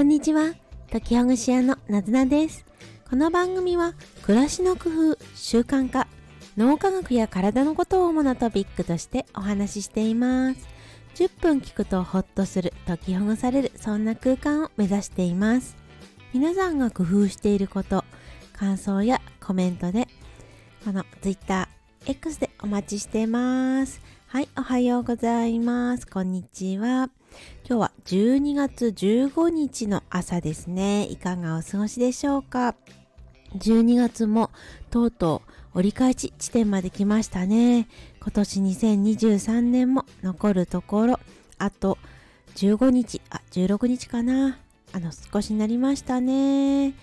こんにちは。解きほぐし屋のなずなです。この番組は暮らしの工夫、習慣化、脳科学や体のことを主なトピックとしてお話ししています。10分聞くとホッとする、解きほぐされる、そんな空間を目指しています。皆さんが工夫していること、感想やコメントで、この Twitter、X でお待ちしています。はい、おはようございます。こんにちは。今日は12月15日の朝ですね。いかがお過ごしでしょうか ?12 月もとうとう折り返し地点まで来ましたね。今年2023年も残るところ、あと15日、あ、16日かな？あの、少しになりましたね。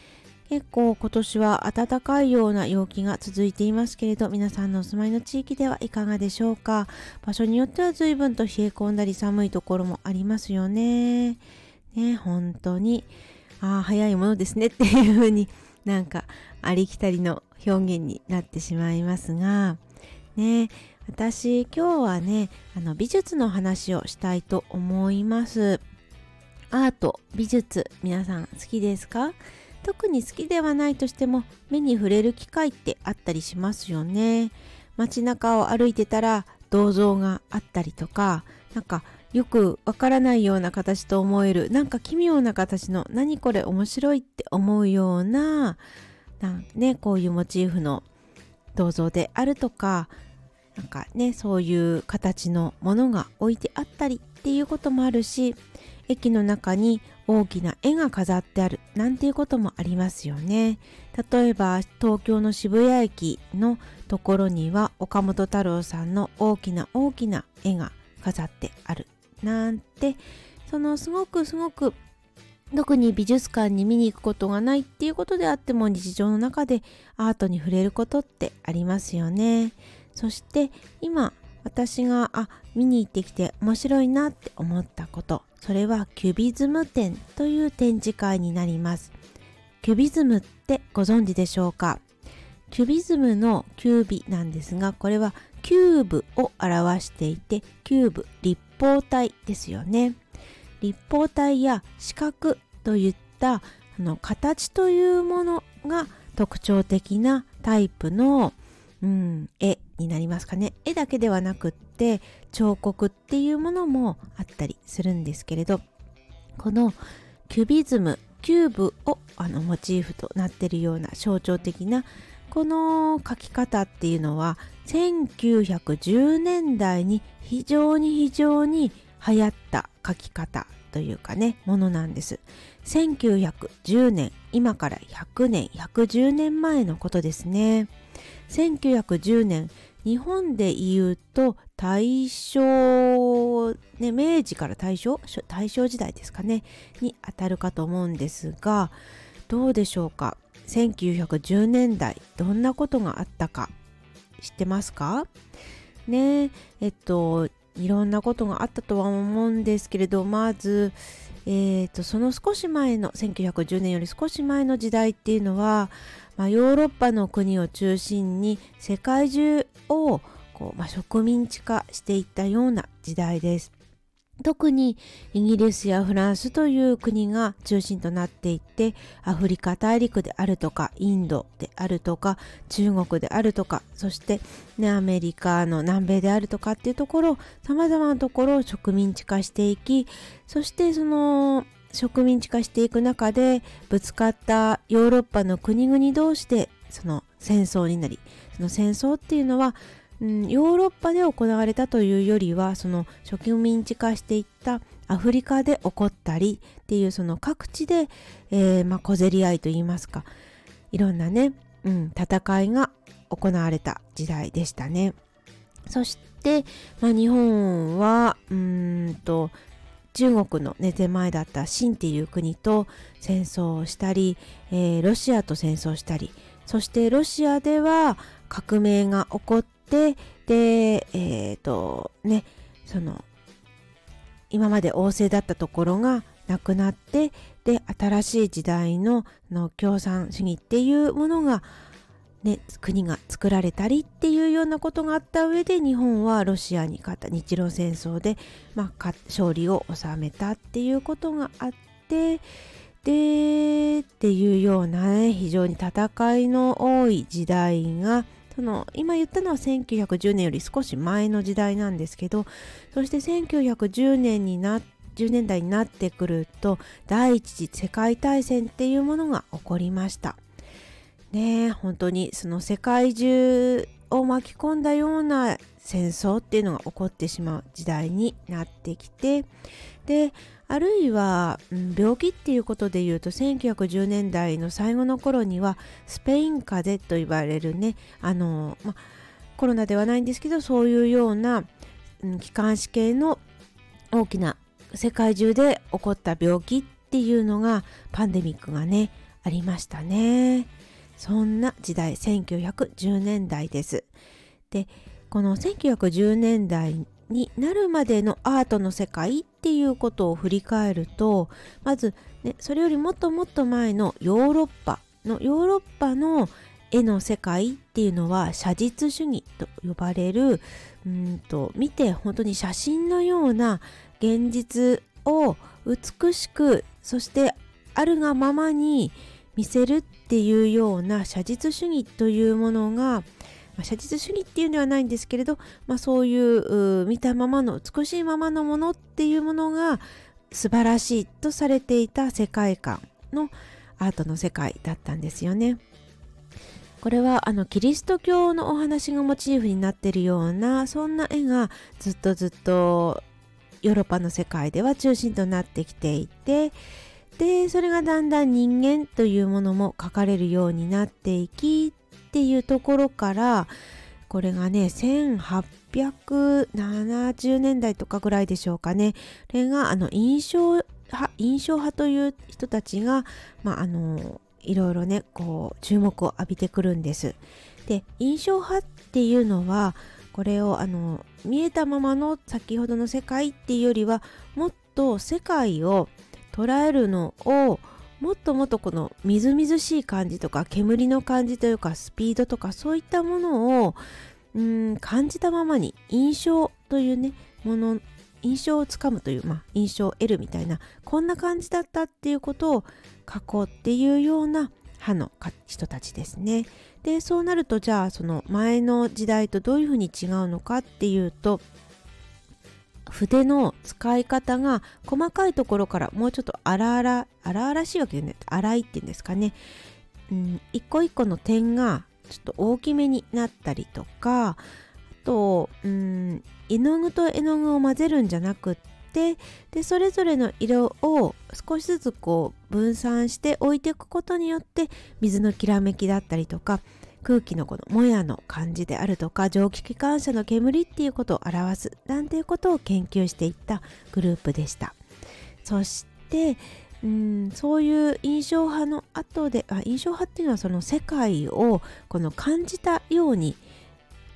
結構今年は暖かいような陽気が続いていますけれど、皆さんのお住まいの地域ではいかがでしょうか？場所によっては随分と冷え込んだり寒いところもありますよね。ね、本当に、ああ、早いものですねっていう風になんかありきたりの表現になってしまいますが、ね、私今日はね、あの美術の話をしたいと思います。アート、美術、皆さん好きですか？特に好きではないとしても目に触れる機会ってあったりしますよね。街中を歩いてたら銅像があったりとか、なんかよくわからないような形と思える、なんか奇妙な形の何これ面白いって思うような、なんね、こういうモチーフの銅像であるとか、なんかね、そういう形のものが置いてあったりっていうこともあるし、駅の中に大きな絵が飾ってあるなんていうこともありますよね。例えば東京の渋谷駅のところには岡本太郎さんの大きな大きな絵が飾ってあるなんてそのすごくすごく特に美術館に見に行くことがないっていうことであっても日常の中でアートに触れることってありますよね。そして今私があ見に行ってきて面白いなって思ったこと。それはキュビズム展という展示会になります。キュビズムってご存知でしょうか？キュビズムのキュービなんですがこれはキューブを表していてキューブ立方体ですよね。立方体や四角といったあの形というものが特徴的なタイプの、うん、絵になりますかね。絵だけではなくって彫刻っていうものもあったりするんですけれど、このキュビズム、キューブをあのモチーフとなっているような象徴的なこの描き方っていうのは1910年代に非常に非常に流行った描き方というかね、ものなんです。1910年、今から100年、110年前のことですね。1910年、日本で言うと大正、ね、明治から大正大正時代ですかね、に当たるかと思うんですが、どうでしょうか ?1910 年代、どんなことがあったか知ってますか？ねえっと、いろんなことがあったとは思うんですけれど、まず、えーと、その少し前の1910年より少し前の時代っていうのは、まあ、ヨーロッパの国を中心に世界中をこう、まあ、植民地化していったような時代です。特にイギリスやフランスという国が中心となっていって、アフリカ大陸であるとか、インドであるとか、中国であるとか、そしてね、アメリカの南米であるとかっていうところ、様々なところを植民地化していき、そしてその植民地化していく中でぶつかったヨーロッパの国々同士でその戦争になり、その戦争っていうのはうん、ヨーロッパで行われたというよりはその植民地化していったアフリカで起こったりっていうその各地で、えー、まあ、小競り合いといいますかいろんなね、うん、戦いが行われた時代でしたね。そして、まあ、日本はうんと中国の、ね、手前だった清っていう国と戦争をしたり、えー、ロシアと戦争したりそしてロシアでは革命が起こって、で、えっ、ー、と、ね、その、今まで旺盛だったところがなくなって、で、新しい時代のの共産主義っていうものが、ね、国が作られたりっていうようなことがあった上で日本はロシアに勝った日露戦争で、まあ、勝利を収めたっていうことがあってでっていうようなね非常に戦いの多い時代がその今言ったのは1910年より少し前の時代なんですけどそして1910年にな10年代になってくると第一次世界大戦っていうものが起こりました。ね本当にその世界中を巻き込んだような戦争っていうのが起こってしまう時代になってきてであるいは、うん、病気っていうことでいうと1910年代の最後の頃にはスペイン風邪と言われるねあの、ま、コロナではないんですけどそういうような、うん、気管支系の大きな世界中で起こった病気っていうのがパンデミックがねありましたね。そんな時代1910年代です。でこの1910年代になるまでのアートの世界っていうことを振り返るとまず、ね、それよりもっともっと前のヨーロッパのヨーロッパの絵の世界っていうのは写実主義と呼ばれるうんと見て本当に写真のような現実を美しくそしてあるがままに見せるっていうような写実主義というものがまあ、写実主義っていうのはないんですけれど、まあ、そういう見たままの美しいままのものっていうものが素晴らしいとされていた世界観のアートの世界だったんですよね。これはあのキリスト教のお話がモチーフになっているようなそんな絵がずっとずっとヨーロッパの世界では中心となってきていてでそれがだんだん人間というものも描かれるようになっていきっていうところからこれがね1870年代とかぐらいでしょうかねこれがあの印象派印象派という人たちが、まあ、あのいろいろねこう注目を浴びてくるんです。で印象派っていうのはこれをあの見えたままの先ほどの世界っていうよりはもっと世界を捉えるのをもっともっとこのみずみずしい感じとか煙の感じというかスピードとかそういったものをうん感じたままに印象というねもの印象をつかむという、まあ、印象を得るみたいなこんな感じだったっていうことを書こうっていうような派の人たちですね。でそうなるとじゃあその前の時代とどういうふうに違うのかっていうと筆の使い方が細かいところからもうちょっと荒々荒々しいわけじゃない荒いっていうんですかね、うん、一個一個の点がちょっと大きめになったりとかあと、うん、絵の具と絵の具を混ぜるんじゃなくってでそれぞれの色を少しずつこう分散して置いていくことによって水のきらめきだったりとか空気のこのもやの感じであるとか蒸気機関車の煙っていうことを表すなんていうことを研究していったグループでした。そしてうんそういう印象派の後であ印象派っていうのはその世界をこの感じたように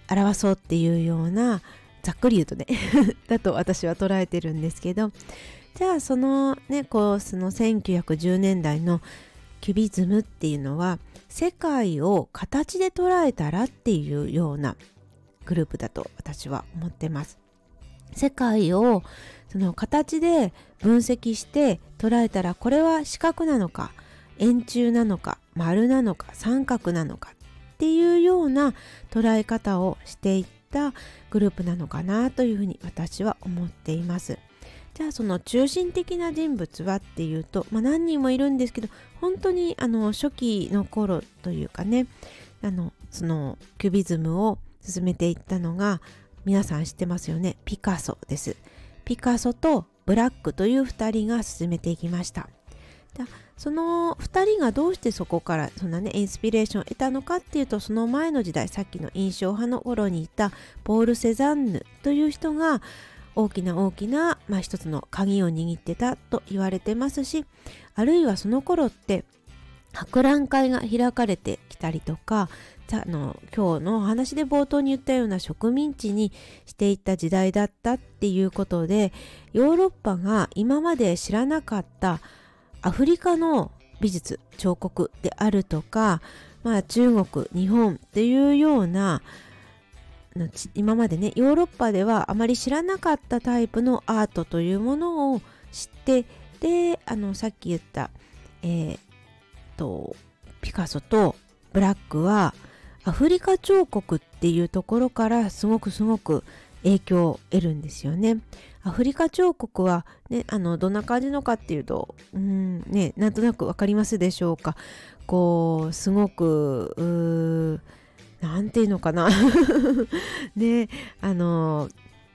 表そうっていうようなざっくり言うとね だと私は捉えてるんですけど。じゃあそのねこうその1910年代のキュビズムっていうのは世界を形で捉えたらっていうようなグループだと私は思ってます。世界をその形で分析して捉えたらこれは四角なのか円柱なのか丸なのか三角なのかっていうような捉え方をしていったグループなのかなというふうに私は思っています。じゃあその中心的な人物はっていうと、まあ、何人もいるんですけど本当にあの初期の頃というかねあのそのキュビズムを進めていったのが皆さん知ってますよね。ピカソです。ピカソとブラックという2人が進めていきました。その2人がどうしてそこからそんなねインスピレーションを得たのかっていうとその前の時代さっきの印象派の頃にいたポール・セザンヌという人が大きな大きな、まあ、一つの鍵を握ってたと言われてますしあるいはその頃って博覧会が開かれてきたりとかあの今日のお話で冒頭に言ったような植民地にしていった時代だったっていうことでヨーロッパが今まで知らなかったアフリカの美術彫刻であるとか、まあ、中国日本っていうような今までねヨーロッパではあまり知らなかったタイプのアートというものを知ってであのさっき言ったえー、とピカソとブラックはアフリカ彫刻っていうところからすごくすごく影響を得るんですよね。アフリカ彫刻は、ね、あのどんな感じのかっていうとうんねなんとなく分かりますでしょうかこうすごく何て言うのかな。ねあの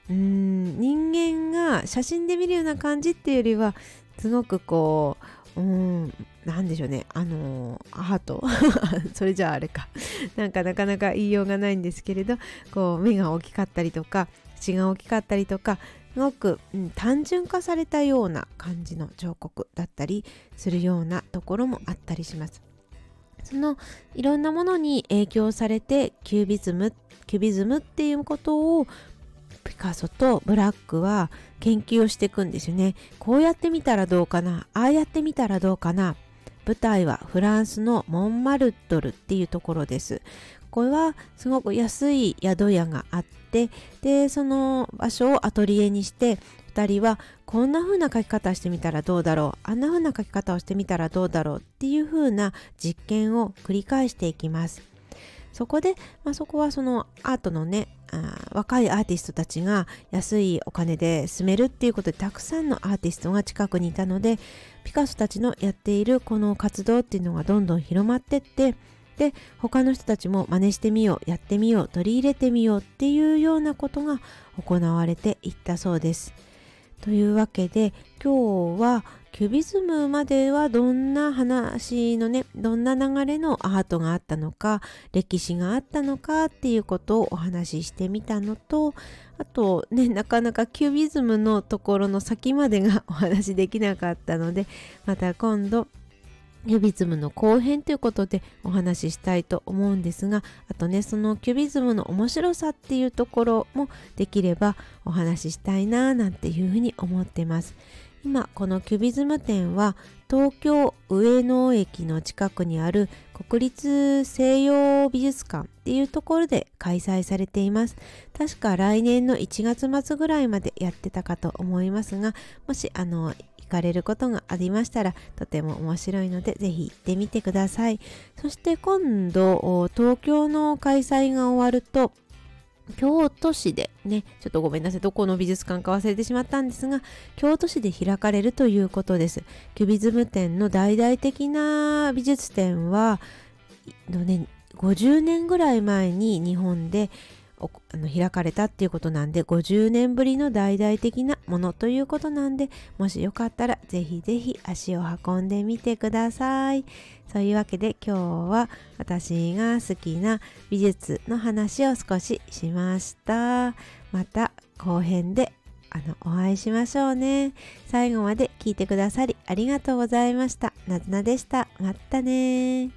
うん人間が写真で見るような感じっていうよりはすごくこううん何でしょうね。あのアート。それじゃああれか。なんかなかなか言いようがないんですけれどこう目が大きかったりとか口が大きかったりとかすごく、うん、単純化されたような感じの彫刻だったりするようなところもあったりします。そのいろんなものに影響されてキュービズムキュビズムっていうことをピカソとブラックは研究をしていくんですよね。こうやってみたらどうかなああやってみたらどうかな舞台はフランスのモンマルトルっていうところです。これはすごく安い宿屋があってでその場所をアトリエにして2人はこんな風な書き方してみたらどうだろうあんな風な書き方をしてみたらどうだろうっていう風な実験を繰り返していきます。そこで、まあ、そこはそのアートのねあ若いアーティストたちが安いお金で住めるっていうことでたくさんのアーティストが近くにいたのでピカソたちのやっているこの活動っていうのがどんどん広まってってで他の人たちも真似してみようやってみよう取り入れてみようっていうようなことが行われていったそうです。というわけで今日はキュビズムまではどんな話のねどんな流れのアートがあったのか歴史があったのかっていうことをお話ししてみたのとあとねなかなかキュビズムのところの先までがお話できなかったのでまた今度キュビズムの後編ということでお話ししたいと思うんですがあとねそのキュビズムの面白さっていうところもできればお話ししたいななんていうふうに思ってます。今このキュビズム展は東京上野駅の近くにある国立西洋美術館っていうところで開催されています。確か来年の1月末ぐらいまでやってたかと思いますがもしあの行かれることがありましたらとても面白いのでぜひ行ってみてくださいそして今度東京の開催が終わると京都市でね、ちょっとごめんなさい、どこの美術館か忘れてしまったんですが、京都市で開かれるということです。キュビズム展の大々的な美術展は、のね、50年ぐらい前に日本であの開かれたっていうことなんで50年ぶりの大々的なものということなんでもしよかったらぜひぜひ足を運んでみてください。そういうわけで今日は私が好きな美術の話を少ししました。また後編であのお会いしましょうね。最後まで聞いてくださりありがとうございました。なずなでした。またね。